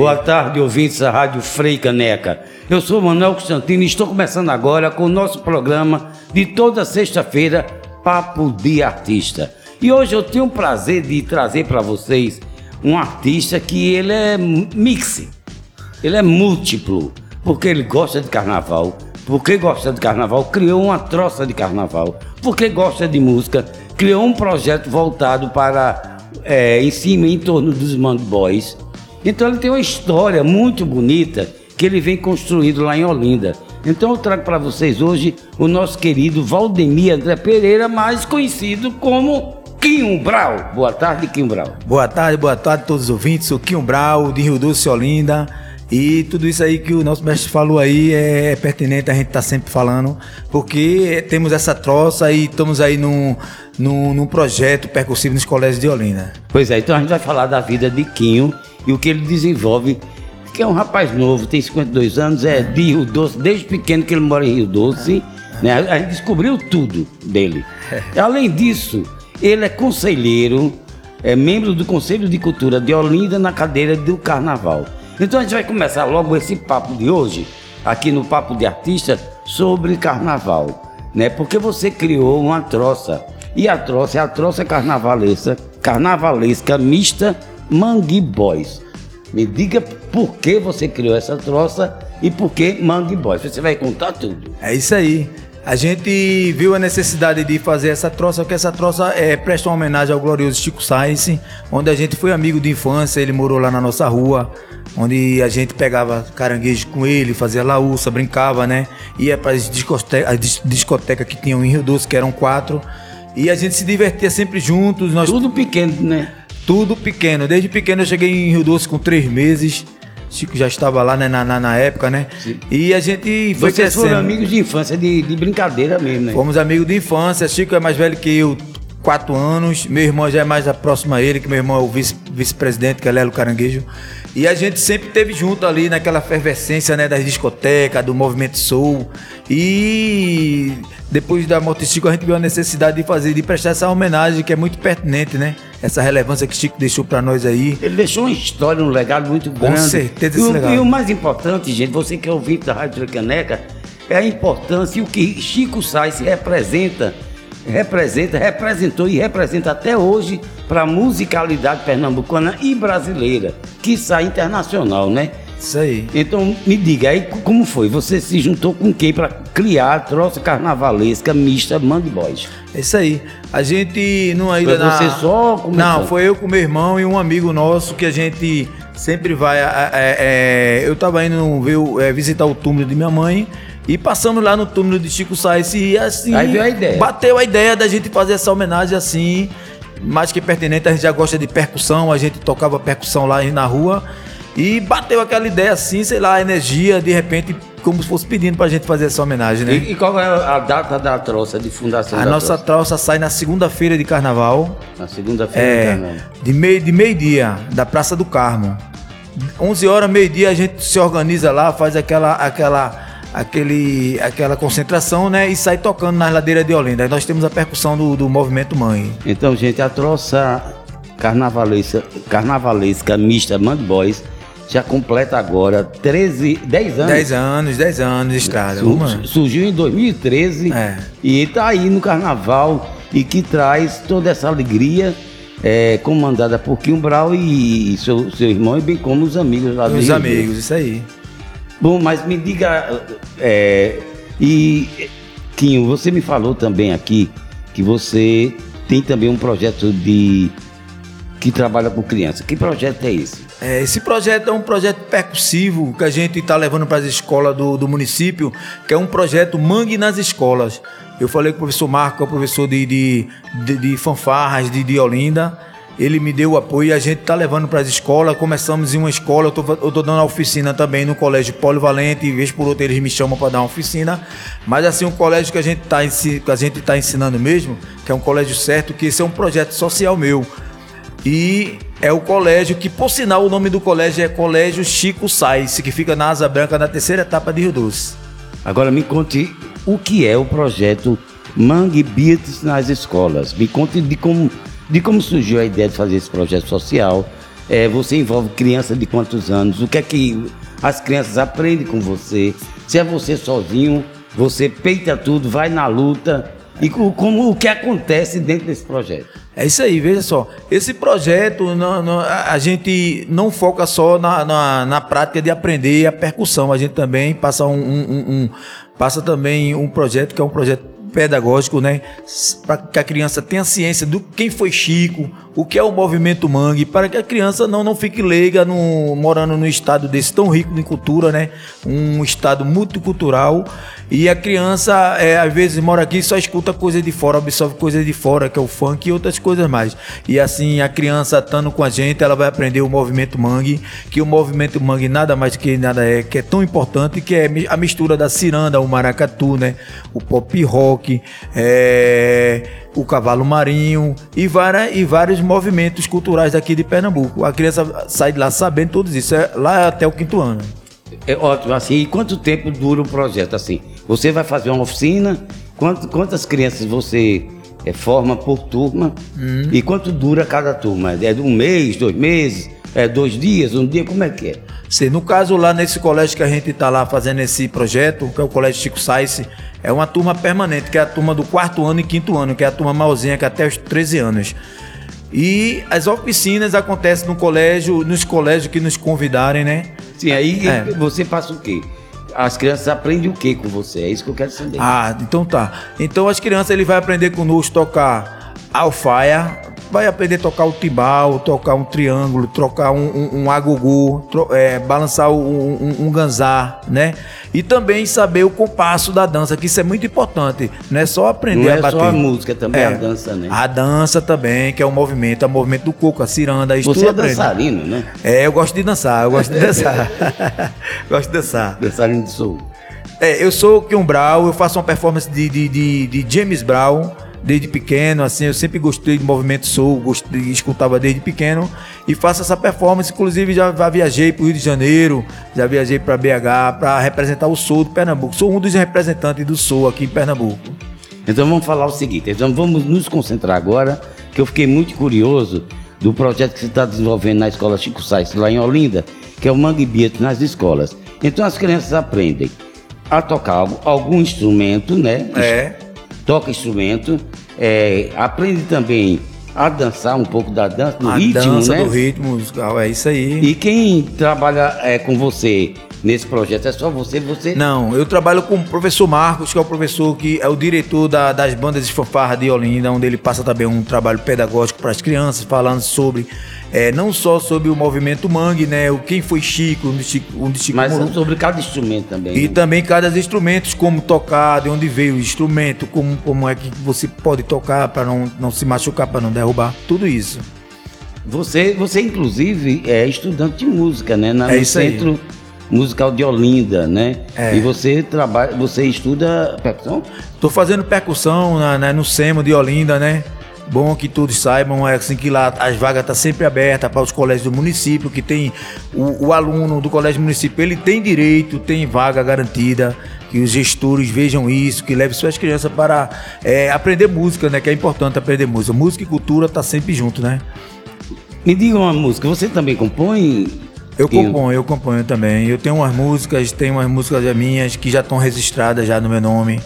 Boa tarde, ouvintes da Rádio Frei Caneca. Eu sou Manuel Constantino e estou começando agora com o nosso programa de toda sexta-feira, Papo de Artista. E hoje eu tenho o prazer de trazer para vocês um artista que ele é mix, ele é múltiplo, porque ele gosta de carnaval, porque gosta de carnaval, criou uma troça de carnaval, porque gosta de música, criou um projeto voltado para é, em cima, em torno dos Mand Boys. Então ele tem uma história muito bonita que ele vem construindo lá em Olinda. Então eu trago para vocês hoje o nosso querido Valdemir André Pereira, mais conhecido como Quinho Brau. Boa tarde, Quinho Brau. Boa tarde, boa tarde a todos os ouvintes. Sou Quinho Brau, de Rio Doce, Olinda. E tudo isso aí que o nosso mestre falou aí é pertinente a gente tá sempre falando, porque temos essa troça e estamos aí num, num, num projeto percussivo nos colégios de Olinda. Pois é, então a gente vai falar da vida de Quinho e o que ele desenvolve, que é um rapaz novo, tem 52 anos, é de Rio Doce, desde pequeno que ele mora em Rio Doce, né? A gente descobriu tudo dele. Além disso, ele é conselheiro, é membro do Conselho de Cultura de Olinda na cadeira do Carnaval. Então a gente vai começar logo esse papo de hoje, aqui no Papo de Artista, sobre carnaval. Né? Porque você criou uma troça. E a troça é a troça carnavalesca, carnavalesca mista Mangue Boys. Me diga por que você criou essa troça e por que Mangue Boys. Você vai contar tudo. É isso aí. A gente viu a necessidade de fazer essa troça, porque essa troça é, presta uma homenagem ao glorioso Chico Sainz, onde a gente foi amigo de infância, ele morou lá na nossa rua, onde a gente pegava caranguejo com ele, fazia laúça, brincava, né? Ia para as discotecas discoteca que tinham em Rio Doce, que eram quatro, e a gente se divertia sempre juntos. Nós... Tudo pequeno, né? Tudo pequeno. Desde pequeno eu cheguei em Rio Doce com três meses. Chico já estava lá né, na, na, na, época, né? Sim. E a gente foi Vocês crescendo. foram amigos de infância, de, de brincadeira mesmo, né? Fomos amigos de infância. Chico é mais velho que eu, quatro anos. Meu irmão já é mais próximo a ele, que meu irmão é o vice-presidente, vice que é Lelo Caranguejo. E a gente sempre teve junto ali naquela efervescência né, das discotecas, do movimento soul. E depois da morte de Chico, a gente viu a necessidade de fazer, de prestar essa homenagem que é muito pertinente, né? Essa relevância que Chico deixou para nós aí. Ele deixou uma história, um legado muito grande. Com certeza, esse e, legado. E o mais importante, gente, você que é ouvinte da Rádio Caneca, é a importância e o que Chico Sainz representa representa, representou e representa até hoje para a musicalidade pernambucana e brasileira, que sai internacional, né? Isso aí. Então, me diga aí como foi? Você se juntou com quem para criar a troça carnavalesca mista Mangue Boys? Isso aí. A gente não ainda. Foi você na... só? Começou? Não, foi eu com meu irmão e um amigo nosso que a gente sempre vai. É, é, eu tava indo ver, é, visitar o túmulo de minha mãe. E passamos lá no túmulo de Chico Sainz e assim. Aí veio a ideia. Bateu a ideia da gente fazer essa homenagem assim. Mais que pertinente, a gente já gosta de percussão, a gente tocava percussão lá na rua. E bateu aquela ideia assim, sei lá, energia, de repente, como se fosse pedindo pra gente fazer essa homenagem, né? E, e qual é a data da troça, de fundação A nossa troça? troça sai na segunda-feira de carnaval. Na segunda-feira é, de carnaval. De meio-dia, de meio da Praça do Carmo. 11 horas, meio-dia, a gente se organiza lá, faz aquela, aquela aquele, aquela concentração, né? E sai tocando nas ladeiras de Olinda. Aí nós temos a percussão do, do movimento mãe. Então, gente, a troça carnavalesca, carnavalesca mista Mand Boys já completa agora 13, 10 anos. 10 anos, 10 anos de estrada. Sur, surgiu em 2013 é. e está aí no carnaval e que traz toda essa alegria. É, comandada por Kim Brau e, e seu, seu irmão, e bem como os amigos lá Os amigos, isso aí. Bom, mas me diga, é, e Quinho, você me falou também aqui que você tem também um projeto de que trabalha com crianças. Que projeto é esse? É, esse projeto é um projeto percussivo que a gente está levando para as escolas do, do, município, que é um projeto Mangue nas Escolas. Eu falei com o professor Marco, que é o professor de, de, de, de fanfarras de, de Olinda ele me deu o apoio e a gente está levando para as escolas. Começamos em uma escola, eu estou dando oficina também no colégio polivalente, e vez por outra eles me chamam para dar uma oficina. Mas assim, um colégio que a gente está tá ensinando mesmo, que é um colégio certo, que esse é um projeto social meu. E é o colégio que, por sinal, o nome do colégio é Colégio Chico Sainz, que fica na Asa Branca, na terceira etapa de Rio Doce. Agora me conte o que é o projeto Mangue Beats nas escolas. Me conte de como de como surgiu a ideia de fazer esse projeto social, É, você envolve criança de quantos anos? O que é que as crianças aprendem com você? Se é você sozinho, você peita tudo, vai na luta. E como o que acontece dentro desse projeto? É isso aí, veja só. Esse projeto, não, não, a gente não foca só na, na, na, prática de aprender a percussão. A gente também passa um, um, um, passa também um projeto que é um projeto pedagógico, né? Para que a criança tenha ciência do quem foi Chico, o que é o movimento mangue, para que a criança não, não fique leiga no, morando num estado desse tão rico em cultura, né? Um estado multicultural. E a criança, é, às vezes, mora aqui e só escuta coisa de fora, absorve coisa de fora, que é o funk e outras coisas mais. E assim, a criança estando com a gente, ela vai aprender o movimento mangue, que o movimento mangue nada mais que nada é, que é tão importante, que é a mistura da ciranda, o maracatu, né? O pop rock, é, o cavalo marinho e, várias, e vários movimentos culturais daqui de Pernambuco. A criança sai de lá sabendo tudo isso, é lá até o quinto ano. É ótimo, assim, e quanto tempo dura o projeto, assim? Você vai fazer uma oficina, quanto, quantas crianças você é, forma por turma hum. e quanto dura cada turma? É de um mês, dois meses, é dois dias, um dia, como é que é? Sim, no caso lá nesse colégio que a gente está lá fazendo esse projeto, que é o Colégio Chico Sainz, é uma turma permanente, que é a turma do quarto ano e quinto ano, que é a turma malzinha, que é até os 13 anos. E as oficinas acontecem no colégio, nos colégios que nos convidarem, né? Sim, aí é. você passa o quê? As crianças aprendem o que com você? É isso que eu quero saber. Ah, então tá. Então as crianças ele vai aprender conosco tocar alfaia, vai aprender a tocar o timbal, tocar um triângulo, trocar um, um, um agugu, tro, é, balançar um, um, um ganzá, né? E também saber o compasso da dança, que isso é muito importante. Não é só aprender Não a bater. Não é só a música, também é, a dança, né? A dança também, que é o movimento, é o movimento do coco, a ciranda, isso Você é dançarino, né? É, eu gosto de dançar, eu gosto de dançar. gosto de dançar. Dançarino de soul. É, eu sou o Kion Brown, eu faço uma performance de, de, de, de James Brown desde pequeno, assim, eu sempre gostei de movimento soul, gostei, escutava desde pequeno e faço essa performance, inclusive já, já viajei para o Rio de Janeiro, já viajei para BH para representar o soul do Pernambuco. Sou um dos representantes do soul aqui em Pernambuco. Então vamos falar o seguinte, então vamos nos concentrar agora, que eu fiquei muito curioso do projeto que você está desenvolvendo na escola Chico Sainz, lá em Olinda, que é o Mangue Beat nas escolas. Então as crianças aprendem a tocar algum instrumento, né? É toca instrumento, é, aprende também a dançar um pouco da dança, do a ritmo, dança né? do ritmo musical, é isso aí. E quem trabalha é, com você nesse projeto é só você, você? Não, eu trabalho com o professor Marcos, que é o professor que é o diretor da, das bandas de fanfarra de Olinda, onde ele passa também um trabalho pedagógico para as crianças, falando sobre é, não só sobre o movimento mangue, né? O quem foi Chico, onde Chico, onde Chico Mas morou. sobre cada instrumento também. E né? também cada instrumento, como tocar, de onde veio o instrumento, como, como é que você pode tocar para não, não se machucar, para não derrubar, tudo isso. Você, você inclusive é estudante de música, né? Na, é no centro aí. Musical de Olinda, né? É. E você trabalha, você estuda percussão? Estou fazendo percussão na, na, no SEMO de Olinda, né? Bom que todos saibam, é assim que lá as vagas estão tá sempre abertas para os colégios do município, que tem o, o, aluno do colégio municipal, ele tem direito, tem vaga garantida, que os gestores vejam isso, que leve suas crianças para é, aprender música, né? Que é importante aprender música. Música e cultura tá sempre junto, né? Me diga uma música, você também compõe? Eu componho, eu componho também. Eu tenho umas músicas, tenho umas músicas minhas que já estão registradas já no meu nome,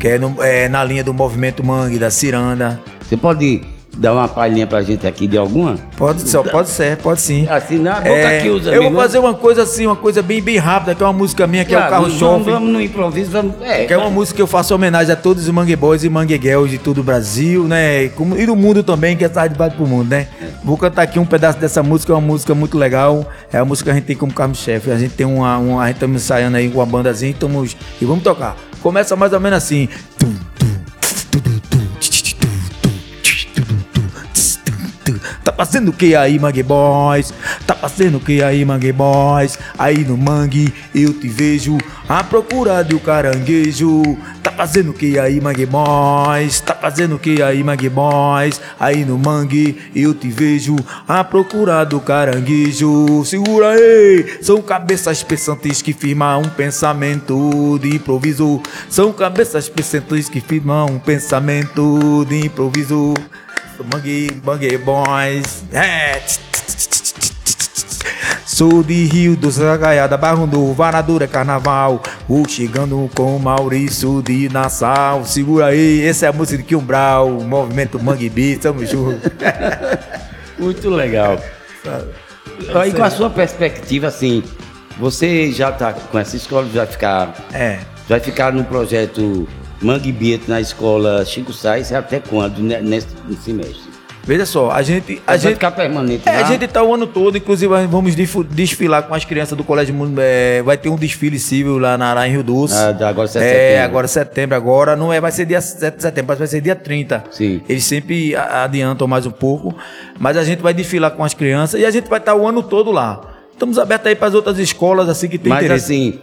que é, no, é na linha do movimento Mangue, da Ciranda. Você pode dar uma palhinha pra gente aqui de alguma? Pode ser, pode ser, pode sim. Assim, na boca é, aqui os Eu vou fazer uma coisa assim, uma coisa bem, bem rápida, que é uma música minha, que claro, é o Carro Shopping. Vamos no improviso, vamos. É, que é uma música que eu faço homenagem a todos os Mangue Boys e Mangue Girls de todo o Brasil, né? E do mundo também, que é tarde de bate pro mundo, né? É. Vou cantar aqui um pedaço dessa música, é uma música muito legal. É a música que a gente tem como carro-chefe. A gente tem uma, uma. A gente tá ensaiando aí com uma bandazinha, estamos. E vamos tocar. Começa mais ou menos assim. Tum, fazendo o que aí, Mangue Boys? Tá fazendo o que aí, Mangue Boys? Aí no Mangue eu te vejo à procura do caranguejo. Tá fazendo o que aí, Mangue Boys? Tá fazendo o que aí, Mangue Boys? Aí no Mangue eu te vejo à procura do caranguejo. Segura aí! São cabeças pensantes que firmam um pensamento de improviso. São cabeças pensantes que firmam um pensamento de improviso. Mangue, Mangue Boys. É. Sou de Rio dos Zagaiada, Barro Novo, Varadura, Carnaval. Vou chegando com Maurício de Nassau. Segura aí, essa é a música de Quiumbral, movimento Mangue Beat, tamo junto. Muito legal. Aí com a sua perspectiva, assim, você já está com essa escola, vai ficar, É. vai ficar no projeto Mangue Beat na escola Chico Sainz até quando, né, nesse semestre? Veja só, a gente. A gente ficar permanente É, a gente tá o ano todo, inclusive vamos desfilar com as crianças do Colégio Mundo. é, vai ter um desfile civil lá, na, lá em Rio Doce. Ah, agora 7 de É, setembro. agora setembro, agora não é, vai ser dia 7 de setembro, mas vai ser dia 30. Sim. Eles sempre adiantam mais um pouco, mas a gente vai desfilar com as crianças e a gente vai estar o ano todo lá. Estamos abertos aí para as outras escolas assim que tem Mas interesse. assim,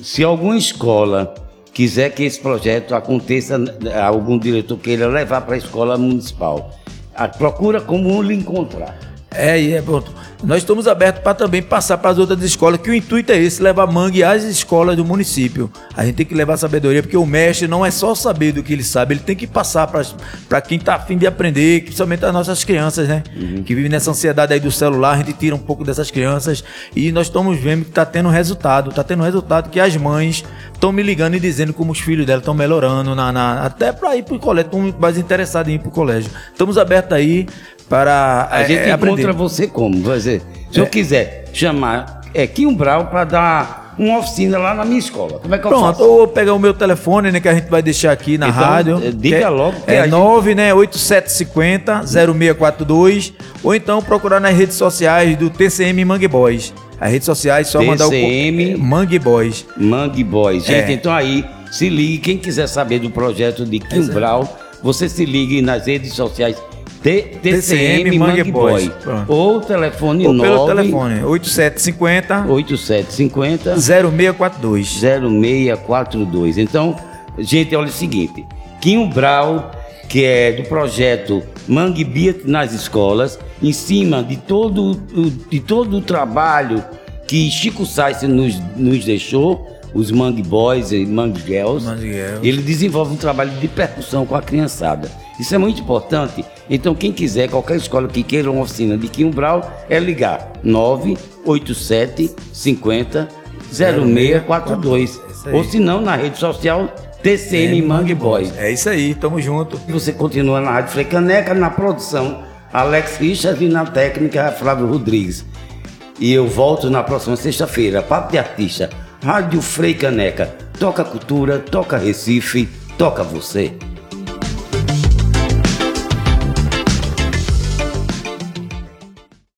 se alguma escola quiser que esse projeto aconteça, algum diretor queira levar para a escola municipal, a- procura como lhe encontrar. É, e é pronto. Nós estamos abertos para também passar para as outras escolas, que o intuito é esse, levar mangue às escolas do município. A gente tem que levar sabedoria, porque o mestre não é só saber do que ele sabe, ele tem que passar para quem está afim de aprender, principalmente as nossas crianças, né? Que vivem nessa ansiedade aí do celular, a gente tira um pouco dessas crianças e nós estamos vendo que está tendo resultado, está tendo resultado que as mães estão me ligando e dizendo como os filhos dela estão melhorando, na, na- até para ir para o colégio, estão mais interessados em ir para o colégio. Estamos abertos aí para A é, gente é, aprender. encontra você como? Dizer, se eu É. quiser chamar é, Kim Brau para dar uma oficina lá na minha escola, como é que eu Pronto, faço? ou pegar o meu telefone, né, que a gente vai deixar aqui na Então, rádio. diga que é- logo que É gente- 9, né, 8750 0642, ou então procurar nas redes sociais do TCM Mangue Boys. As redes sociais só mandar o TCM. é, Mangue Boys. Mangue Boys. Gente, É. então aí, se ligue. Quem quiser saber do projeto de Kim Brau, você se ligue nas redes sociais TCM Mangue Boy. Ou telefone Ou pelo 9 telefone, 8750 8750 0642. 0642. Então, gente, olha o seguinte: Quinho Brau, que é do projeto Mangue Beat nas escolas, em cima de todo, o- de todo o trabalho que Chico Sainz nos, nos deixou, os Mangue Boys e Mangue Girls, Mangue Girls. ele desenvolve um trabalho de percussão com a criançada. Isso é muito importante. Então, quem quiser, qualquer escola que queira uma oficina de Quinho Brau, é ligar 987 50 0642. Isso aí. Ou se não, na rede social TCM Mangue Boys. É isso aí, tamo junto. Você continua na Rádio Frecaneca, na produção Alex Richard e na técnica Flávio Rodrigues. E eu volto na próxima sexta-feira. Papo de Artista, Rádio Freicaneca. Toca cultura, toca Recife, toca você.